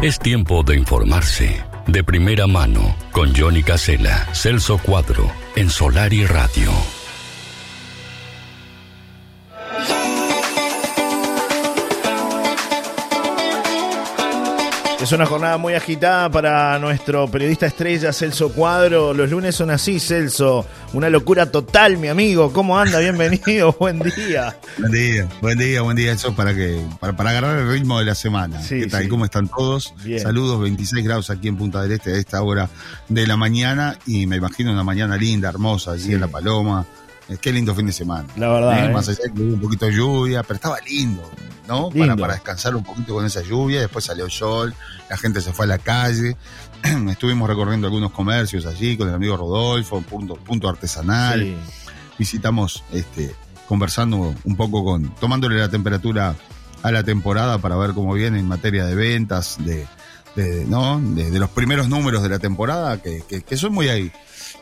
Es tiempo de informarse. De primera mano, con Johnny Casella, Celso Cuadro, en Solar y Radio. Es una jornada muy agitada para nuestro periodista estrella Celso Cuadro. Los lunes son así, Celso. Una locura total, mi amigo. ¿Cómo anda? Bienvenido. buen día. Buen día, buen día, buen día. Eso para que para, para agarrar el ritmo de la semana. Sí, ¿Qué tal? sí. ¿Cómo están todos? Bien. Saludos, 26 grados aquí en Punta del Este a esta hora de la mañana y me imagino una mañana linda, hermosa allí Sí. en La Paloma. Eh, Qué lindo fin de semana. La verdad, Eh, ¿eh? Más allá que hubo un poquito de lluvia, pero estaba lindo, ¿no? Para, para descansar un poquito con esa lluvia. Después salió el sol, la gente se fue a la calle. Estuvimos recorriendo algunos comercios allí con el amigo Rodolfo, punto, punto artesanal Sí. visitamos este conversando un poco con tomándole la temperatura a la temporada para ver cómo viene en materia de ventas de, de, no de, de los primeros números de la temporada que, que, que son muy ahí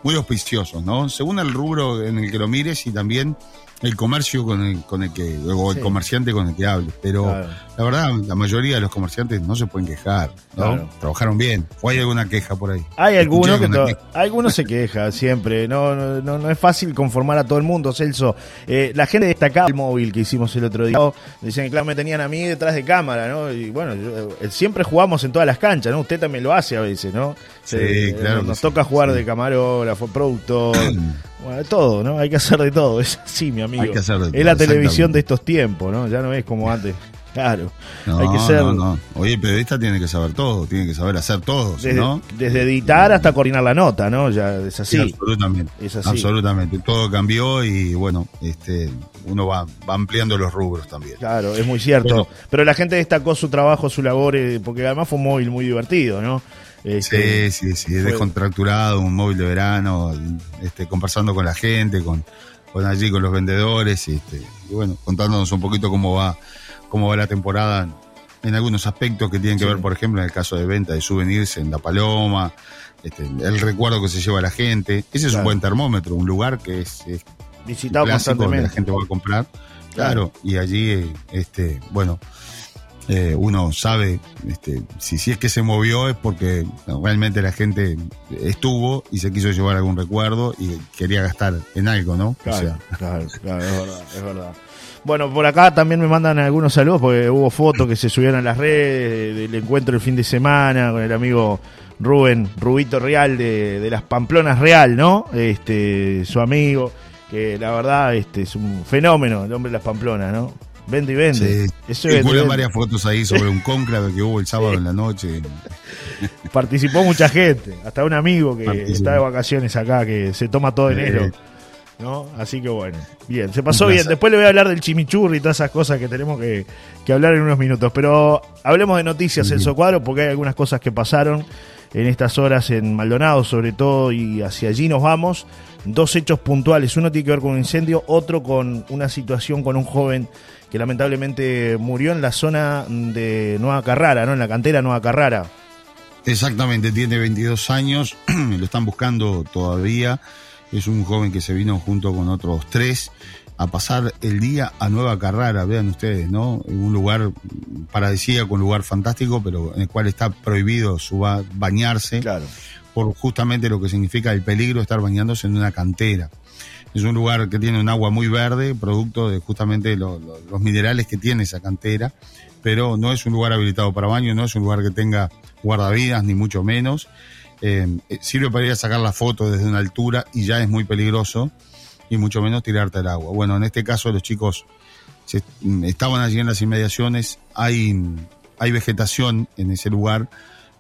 muy auspiciosos no según el rubro en el que lo mires y también el comercio con el, con el que o el Sí. comerciante con el que hables pero Claro. la verdad la mayoría de los comerciantes no se pueden quejar ¿no? Claro. trabajaron bien o hay alguna queja por ahí Hay algunos que algunos se quejan siempre. No, no, no, no es fácil conformar a todo el mundo, Celso. Eh, la gente destacaba el móvil que hicimos el otro día. Dicen que claro, me tenían a mí detrás de cámara, ¿no? Y bueno, yo- eh, siempre jugamos en todas las canchas, ¿no? Usted también lo hace a veces, ¿no? Sí, Eh, claro Nos sí, toca jugar sí. de camarógrafo, productor, bueno, de todo, ¿no? Hay que hacer de todo. Es así, mi amigo. Hay que hacer de es todo, la televisión de estos tiempos, ¿no? Ya no es como antes. Claro. No, Hay que ser no, no. Oye, el periodista tiene que saber todo, tiene que saber hacer todo, desde, ¿no? desde editar hasta coordinar la nota, ¿no? Ya es así. Sí, absolutamente. Es así. Absolutamente. Todo cambió y bueno, este, uno va, va ampliando los rubros también. Claro, es muy cierto. Bueno. Pero la gente destacó su trabajo, su labor, eh, porque además fue un móvil muy divertido, ¿no? Este, Sí, sí, sí, es fue- descontracturado, un móvil de verano, este, conversando con la gente, con, con allí, con los vendedores, y, este, y bueno, contándonos un poquito cómo va, cómo va la temporada en, algunos aspectos que tienen que Sí. ver, por ejemplo, en el caso de venta de souvenirs en La Paloma, este, el recuerdo que se lleva la gente. Ese es Claro. un buen termómetro, un lugar que es, es visitado donde la constantemente. gente va a comprar. Claro, y allí, eh, este, bueno, eh, uno sabe, este, si, si es que se movió es porque realmente la gente estuvo y se quiso llevar algún recuerdo y quería gastar en algo, ¿no? O Claro, sea, claro, claro, es verdad, es verdad. Bueno, por acá también me mandan algunos saludos porque hubo fotos que se subieron a las redes del encuentro el fin de semana con el amigo Rubén, Rubito Real de, de las Pamplonas Real, ¿no? Este, su amigo, que la verdad este, es un fenómeno, el hombre de las Pamplonas, ¿no? Vende y vende. sí. Eso vende. varias fotos ahí sobre un cónclave que hubo el sábado en la noche. Participó mucha gente, hasta un amigo que Participó. está de vacaciones acá, que se toma todo enero. ¿No? Así que bueno, bien, se pasó bien. Después le voy a hablar del chimichurri y todas esas cosas que tenemos que, que hablar en unos minutos. Pero hablemos de noticias, Celso Cuadro, porque hay algunas cosas que pasaron en estas horas en Maldonado, sobre todo, y hacia allí nos vamos. Dos hechos puntuales, uno tiene que ver con un incendio, otro con una situación con un joven que lamentablemente murió en la zona de Nueva Carrara, ¿no? En la cantera Nueva Carrara. Exactamente, tiene 22 años, lo están buscando todavía. Es un joven que se vino junto con otros tres a pasar el día a Nueva Carrara, vean ustedes, ¿no? Un lugar paradisíaco, un lugar fantástico, pero en el cual está prohibido su ba- bañarse Claro. por justamente lo que significa el peligro de estar bañándose en una cantera. Es un lugar que tiene un agua muy verde, producto de justamente lo- lo- los minerales que tiene esa cantera, pero no es un lugar habilitado para baño, no es un lugar que tenga guardavidas, ni mucho menos. Eh, eh, sirve para ir a sacar la foto desde una altura y ya es muy peligroso, y mucho menos tirarte al agua. Bueno, en este caso los chicos mm, estaban allí en las inmediaciones, hay, hay vegetación en ese lugar,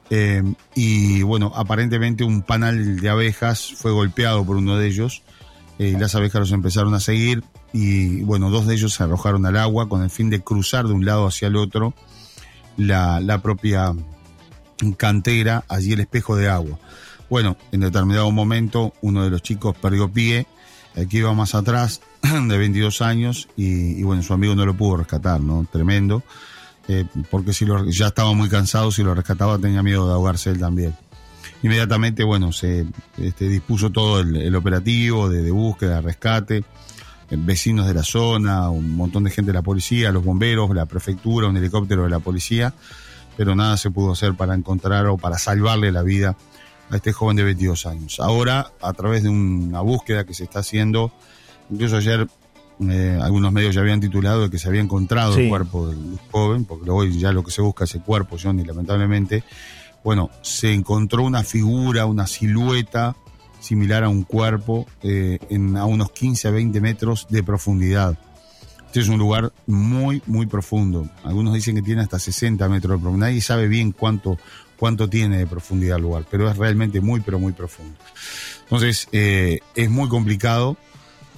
eh, y bueno, aparentemente un panal de abejas fue golpeado por uno de ellos. Eh, las abejas los empezaron a seguir y bueno, dos de ellos se arrojaron al agua con el fin de cruzar de un lado hacia el otro la, la propia cantera, allí el espejo de agua. Bueno, en determinado momento uno de los chicos perdió pie, el que iba más atrás, de 22 años, y, y bueno, su amigo no lo pudo rescatar, ¿no? Tremendo eh, porque si lo, ya estaba muy cansado, si lo rescataba tenía miedo de ahogarse él también. Inmediatamente, bueno, se este, dispuso todo el, el operativo de, de búsqueda, rescate, eh, vecinos de la zona, un montón de gente de la policía, los bomberos, la prefectura, un helicóptero de la policía, pero nada se pudo hacer para encontrar o para salvarle la vida a este joven de 22 años. Ahora, a través de una búsqueda que se está haciendo, incluso ayer eh, algunos medios ya habían titulado de que se había encontrado el cuerpo del joven, porque hoy ya lo que se busca es el cuerpo, Johnny, lamentablemente. Bueno, se encontró una figura, una silueta similar a un cuerpo eh, en, a unos 15 a 20 metros de profundidad. Este es un lugar muy, muy profundo. Algunos dicen que tiene hasta 60 metros de profundidad. Nadie sabe bien cuánto, cuánto tiene de profundidad el lugar, pero es realmente muy, pero muy profundo. Entonces, eh, es muy complicado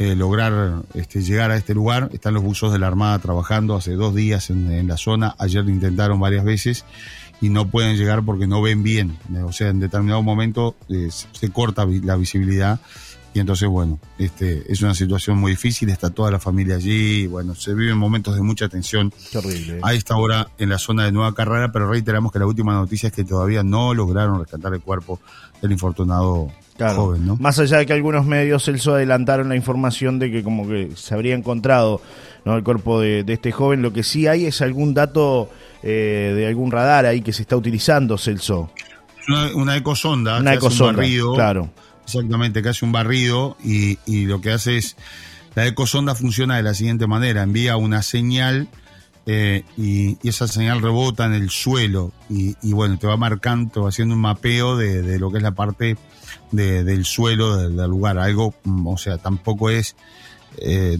eh, lograr este, llegar a este lugar. Están los buzos de la Armada trabajando hace dos días en, la zona. Ayer intentaron varias veces y no pueden llegar porque no ven bien. O sea, en determinado momento eh, se corta la visibilidad y entonces, bueno, este, es una situación muy difícil, está toda la familia allí, bueno, se viven momentos de mucha tensión Terrible. a esta hora en la zona de Nueva Carrera, pero reiteramos que la última noticia es que todavía no lograron rescatar el cuerpo del infortunado joven, ¿no? Más allá de que algunos medios, Celso, adelantaron la información de que como que se habría encontrado ¿no? el cuerpo de, este joven, lo que sí hay es algún dato eh, de algún radar ahí que se está utilizando, Celso. Una, una ecosonda, una ecosonda, claro Exactamente, que hace un barrido y, lo que hace es, la ecosonda funciona de la siguiente manera, envía una señal eh, y, esa señal rebota en el suelo y, bueno, te va marcando, va haciendo un mapeo de, lo que es la parte del suelo del, lugar. Algo, mm, o sea, tampoco es, eh,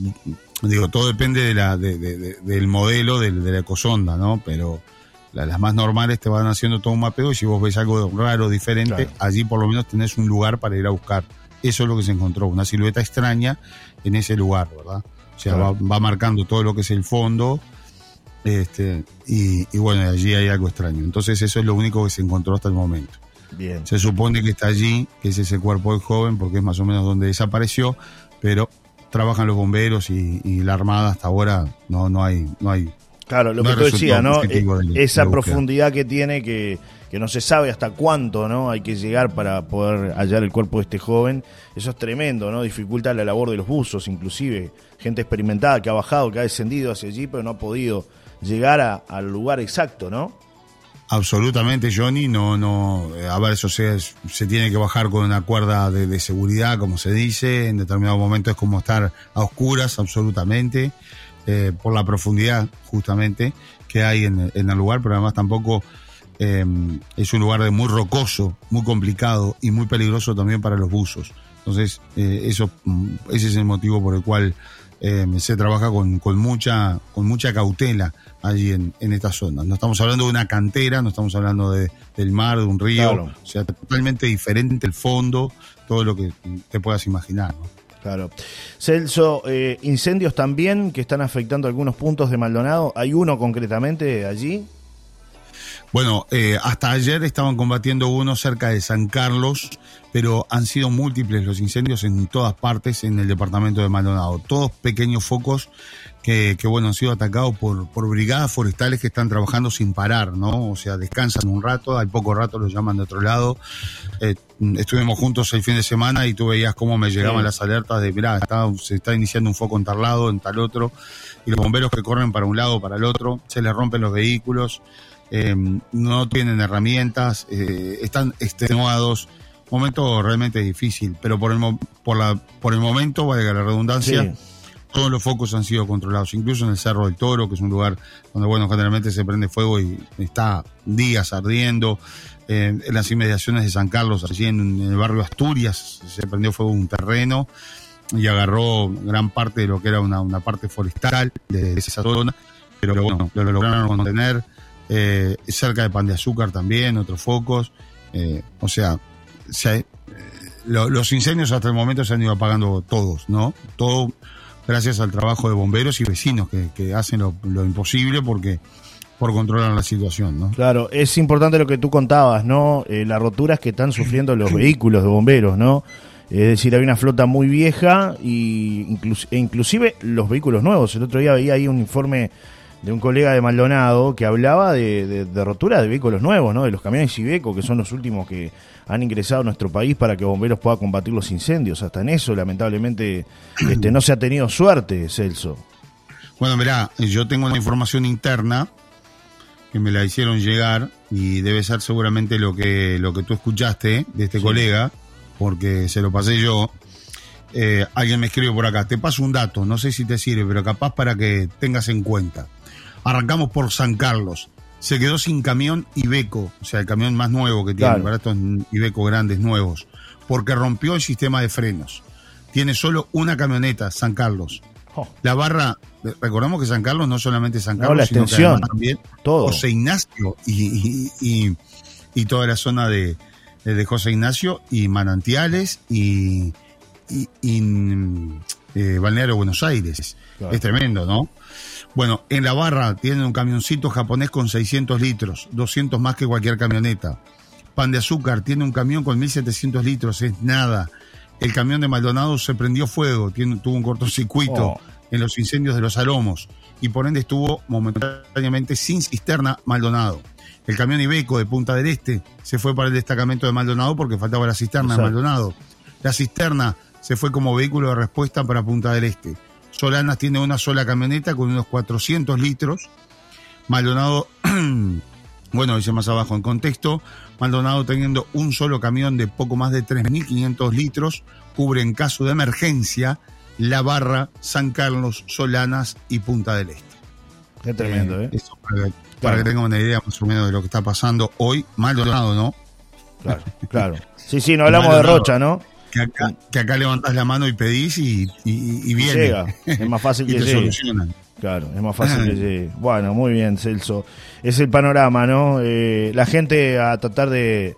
digo, todo depende de la, del modelo de la ecosonda, ¿no? Pero las más normales te van haciendo todo un mapeo y si vos ves algo raro, diferente, allí por lo menos tenés un lugar para ir a buscar. Eso es lo que se encontró, una silueta extraña en ese lugar, ¿verdad? O sea, va, marcando todo lo que es el fondo este, y, bueno, allí hay algo extraño. Entonces eso es lo único que se encontró hasta el momento. Bien. Se supone que está allí, que es ese cuerpo del joven, porque es más o menos donde desapareció, pero trabajan los bomberos y, y la armada hasta ahora no, no hay, no hay Claro, lo que tú decías, ¿no? E esa profundidad que tiene que, que no se sabe hasta cuánto, ¿no? Hay que llegar para poder hallar el cuerpo de este joven. Eso es tremendo, ¿no? Dificulta la labor de los buzos, inclusive. Gente experimentada que ha bajado, que ha descendido hacia allí, pero no ha podido llegar al lugar exacto, ¿no? Absolutamente, Johnny. No, no. A ver, eso se, se tiene que bajar con una cuerda de, de seguridad, como se dice. En determinado momento es como estar a oscuras, absolutamente. Eh, por la profundidad justamente que hay en, el lugar, pero además tampoco em, es un lugar de muy rocoso, muy complicado y muy peligroso también para los buzos. Entonces, eh, eso, mm, ese es el motivo por el cual em, se trabaja con, con, mucha, con mucha cautela allí en, en esta zona. No estamos hablando de una cantera, no estamos hablando de, del mar, de un río, o sea, totalmente diferente el fondo, todo lo que te puedas imaginar. ¿no? Claro. Celso, eh, incendios también que están afectando algunos puntos de Maldonado. ¿Hay uno concretamente allí? Bueno, eh, hasta ayer estaban combatiendo uno cerca de San Carlos, pero han sido múltiples los incendios en todas partes en el departamento de Maldonado. Todos pequeños focos que, bueno, han sido atacados por, por brigadas forestales que están trabajando sin parar, ¿no? O sea, descansan un rato, al poco rato los llaman de otro lado. Eh, estuvimos juntos el fin de semana y tú veías cómo me llegaban las alertas de, mirá, se está iniciando un foco en tal lado, en tal otro, y los bomberos que corren para un lado, para el otro, se les rompen los vehículos. Eh, no tienen herramientas, eh, están extenuados. Momento realmente difícil, pero por el, por la, por el momento, valga la redundancia, todos los focos han sido controlados, incluso en el Cerro del Toro, que es un lugar donde, bueno, generalmente se prende fuego y está días ardiendo. Eh, en las inmediaciones de San Carlos, allí en, el barrio Asturias, se prendió fuego un terreno y agarró gran parte de lo que era una, una parte forestal de esa zona, pero bueno, lo lograron contener eh, cerca de Pan de Azúcar también, otros focos. Eh, o sea, eh, los incendios hasta el momento se han ido apagando todos, ¿no? Todo gracias al trabajo de bomberos y vecinos que, hacen lo, imposible porque por controlar la situación, ¿no? Claro, es importante lo que tú contabas, ¿no? las roturas que están sufriendo los vehículos de bomberos, ¿no? Es decir, hay una flota muy vieja y e inclusive los vehículos nuevos. El otro día veía ahí un informe de un colega de Maldonado que hablaba de, de, rotura de vehículos nuevos, ¿no? de los camiones Ibeco, que son los últimos que han ingresado a nuestro país para que bomberos puedan combatir los incendios. Hasta en eso, lamentablemente, este, no se ha tenido suerte, Celso. Bueno, mirá, yo tengo una información interna que me la hicieron llegar y debe ser seguramente lo que, lo que tú escuchaste de este colega, porque se lo pasé yo. Eh, alguien me escribe por acá, te paso un dato, no sé si te sirve, pero capaz para que tengas en cuenta. Arrancamos por San Carlos. Se quedó sin camión Ibeco, o sea, el camión más nuevo que tiene, para estos Ibeco grandes nuevos, porque rompió el sistema de frenos. Tiene solo una camioneta, San Carlos. Oh. La barra, recordamos que San Carlos no solamente San Carlos, sino que también todo. José Ignacio y, y, toda la zona de, de, José Ignacio y Manantiales y, y, eh, Balneario Buenos Aires. Es tremendo, ¿no? Bueno, en la barra tienen un camioncito japonés con 600 litros, 200 más que cualquier camioneta. Pan de azúcar tiene un camión con 1700 litros, es nada. El camión de Maldonado se prendió fuego, tiene, tuvo un cortocircuito oh. en los incendios de los Alomos y por ende estuvo momentáneamente sin cisterna Maldonado. El camión Ibeco de Punta del Este se fue para el destacamento de Maldonado porque faltaba la cisterna de Maldonado. La cisterna se fue como vehículo de respuesta para Punta del Este. Solanas tiene una sola camioneta con unos 400 litros. Maldonado, bueno, dice más abajo en contexto, Maldonado teniendo un solo camión de poco más de 3.500 litros, cubre en caso de emergencia La Barra, San Carlos, Solanas y Punta del Este. Qué tremendo, ¿eh? ¿eh? para, que tengan una idea más o menos de lo que está pasando hoy. Maldonado, ¿no? Claro, claro. Sí, sí, no hablamos de Rocha, ¿no? Que acá, que acá levantás la mano y pedís y, y, viene. Es más fácil que llegue. Claro, es más fácil que llegue. Bueno, muy bien, Celso. Es el panorama, ¿no? Eh, la gente a tratar de,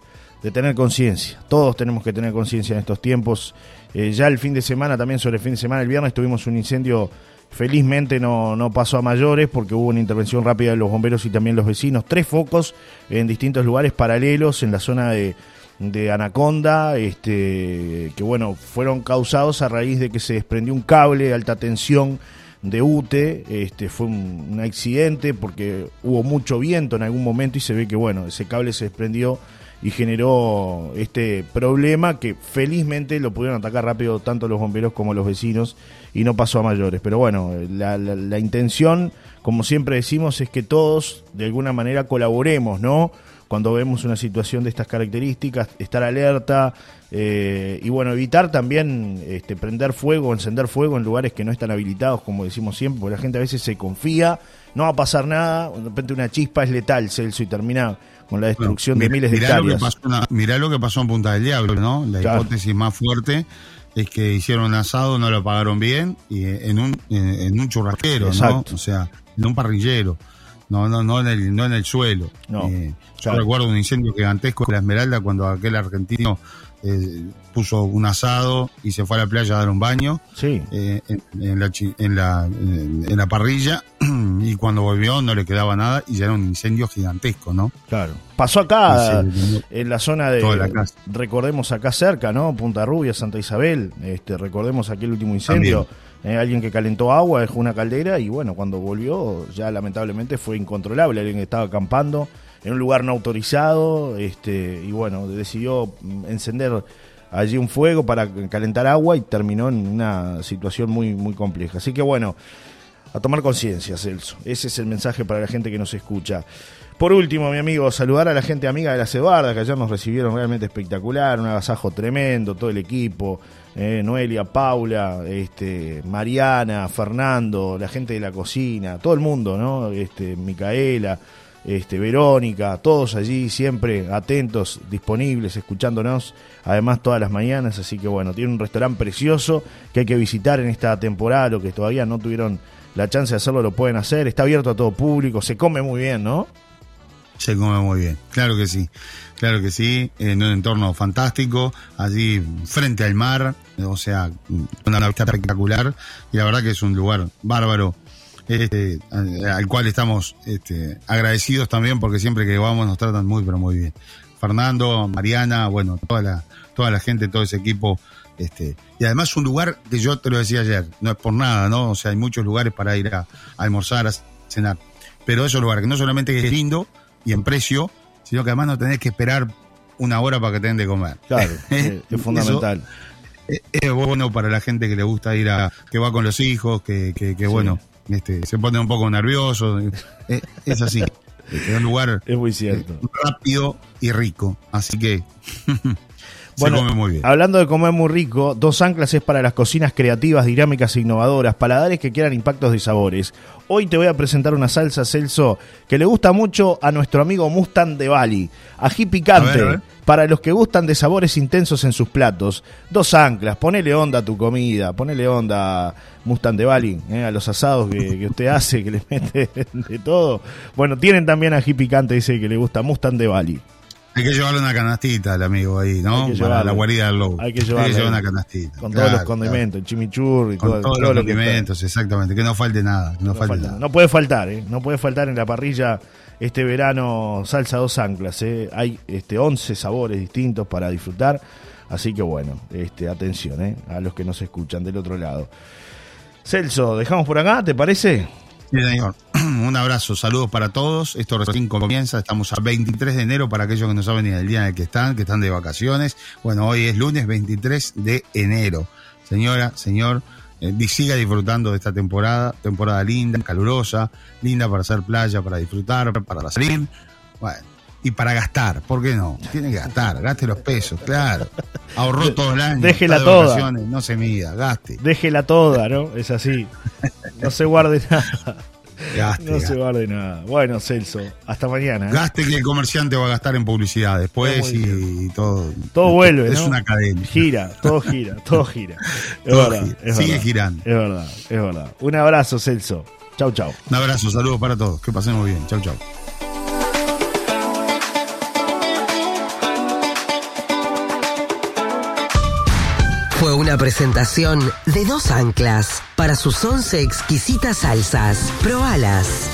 tener conciencia. Todos tenemos que tener conciencia en estos tiempos. Eh, ya el fin de semana, también sobre el fin de semana, el viernes tuvimos un incendio. Felizmente no, no pasó a mayores porque hubo una intervención rápida de los bomberos y también los vecinos. Tres focos en distintos lugares paralelos en la zona de de Anaconda, este, que bueno, fueron causados a raíz de que se desprendió un cable de alta tensión de UTE, este, fue un, accidente porque hubo mucho viento en algún momento y se ve que bueno, ese cable se desprendió y generó este problema que felizmente lo pudieron atacar rápido tanto los bomberos como los vecinos y no pasó a mayores. Pero bueno, la, la intención, como siempre decimos, es que todos de alguna manera colaboremos, ¿no? Cuando vemos una situación de estas características, estar alerta eh, y bueno, evitar también este, prender fuego, encender fuego en lugares que no están habilitados, como decimos siempre, porque la gente a veces se confía, no va a pasar nada, de repente una chispa es letal, Celso, y termina con la destrucción de miles de hectáreas. mirá lo que pasó en Punta del Diablo, ¿no? La hipótesis más fuerte es que hicieron un asado, no lo pagaron bien, y en un, en, un churrasquero, ¿no? O sea, en un parrillero no, no, no en el, no en el suelo. No, eh, Yo recuerdo un incendio gigantesco en la Esmeralda cuando aquel argentino eh, puso un asado y se fue a la playa a dar un baño sí. Eh, en, la, en, la, en la parrilla y cuando volvió no le quedaba nada y ya era un incendio gigantesco, ¿no? Claro. Pasó acá en la zona de, recordemos acá cerca, ¿no? Punta Rubia, Santa Isabel, este, recordemos aquel último incendio. Eh, alguien que calentó agua, dejó una caldera y bueno, cuando volvió ya lamentablemente fue incontrolable. Alguien que estaba acampando en un lugar no autorizado este, y bueno, decidió mm, encender allí un fuego para calentar agua y terminó en una situación muy, muy compleja. Así que bueno, a tomar conciencia, Celso. Ese es el mensaje para la gente que nos escucha. Por último, mi amigo, saludar a la gente amiga de la Cebarda, que ayer nos recibieron realmente espectacular, un agasajo tremendo, todo el equipo, eh, Noelia, Paula, este, Mariana, Fernando, la gente de la cocina, todo el mundo, ¿no? Este, Micaela, este, Verónica, todos allí siempre atentos, disponibles, escuchándonos, además todas las mañanas, así que bueno, tiene un restaurante precioso que hay que visitar en esta temporada, lo que todavía no tuvieron la chance de hacerlo lo pueden hacer, está abierto a todo público, se come muy bien, ¿no? Se come muy bien, claro que sí, claro que sí, en un entorno fantástico, allí frente al mar, o sea, una vista espectacular, y la verdad que es un lugar bárbaro, este, al cual estamos este, agradecidos también porque siempre que vamos nos tratan muy, pero muy bien. Fernando, Mariana, bueno, toda la, toda la gente, todo ese equipo. Este, y además un lugar que yo te lo decía ayer, no es por nada, ¿no? O sea, hay muchos lugares para ir a, almorzar, a cenar. Pero es un lugar que no solamente es lindo, y en precio, sino que además no tenés que esperar una hora para que te den de comer. Claro, es fundamental. es, bueno para la gente que le gusta ir a, que va con los hijos, que, que, bueno, este, se pone un poco nervioso. Es, así. Es un lugar Es muy cierto. rápido y rico. Así que Bueno, se come muy bien. Hablando de comer muy rico, Dos Anclas es para las cocinas creativas, dinámicas e innovadoras, paladares que quieran impactos de sabores. Hoy te voy a presentar una salsa Celso que le gusta mucho a nuestro amigo Mustang de Bali. Ají picante. A ver, a ver. Para los que gustan de sabores intensos en sus platos, dos anclas, ponele onda a tu comida, ponele onda Mustang de Bali, eh, a los asados que, que usted hace, que le mete de todo. Bueno, tienen también ají picante, dice que le gusta Mustang de Bali. Hay que llevarle una canastita al amigo ahí, ¿no? Para llevarle. la guarida del lobo. Hay que llevarle. llevar una canastita. Con claro, todos los condimentos, el chimichurri, todo, Con todos todo los lo condimentos, exactamente. Que no falte nada. que no, No, falte falta. nada. No puede faltar, ¿eh? No puede faltar en la parrilla este verano salsa dos anclas, ¿eh? Hay este 11 sabores distintos para disfrutar. Así que bueno, este atención, ¿eh? A los que nos escuchan del otro lado. Celso, dejamos por acá, ¿te parece? Sí, señor. Un abrazo, saludos para todos. Esto recién comienza. Estamos a 23 de enero para aquellos que no saben ni el día en el que están, que están de vacaciones. Bueno, hoy es lunes 23 de enero. Señora, señor, eh, siga disfrutando de esta temporada. Temporada linda, calurosa, linda para hacer playa, para disfrutar, para salir. Bueno, y para gastar, ¿por qué no? Tiene que gastar, gaste los pesos, claro. Ahorró todo el año. Déjela toda. No se mida, gaste, Déjela toda, ¿no? Es así. No se guarde nada. Gaste. No se guarde nada. Bueno, Celso, hasta mañana. ¿eh? Gaste que el comerciante va a gastar en publicidad después muy y, todo. Todo vuelve, Es ¿no? una cadena. Gira, todo gira, todo gira. Es Todo verdad, gira. es Sigue verdad. girando. Es verdad, es verdad. Un abrazo, Celso. Chau, chau. Un abrazo, saludos para todos. Que pasemos bien. Chau, chau. Fue una presentación de dos anclas para sus once exquisitas salsas. Probalas.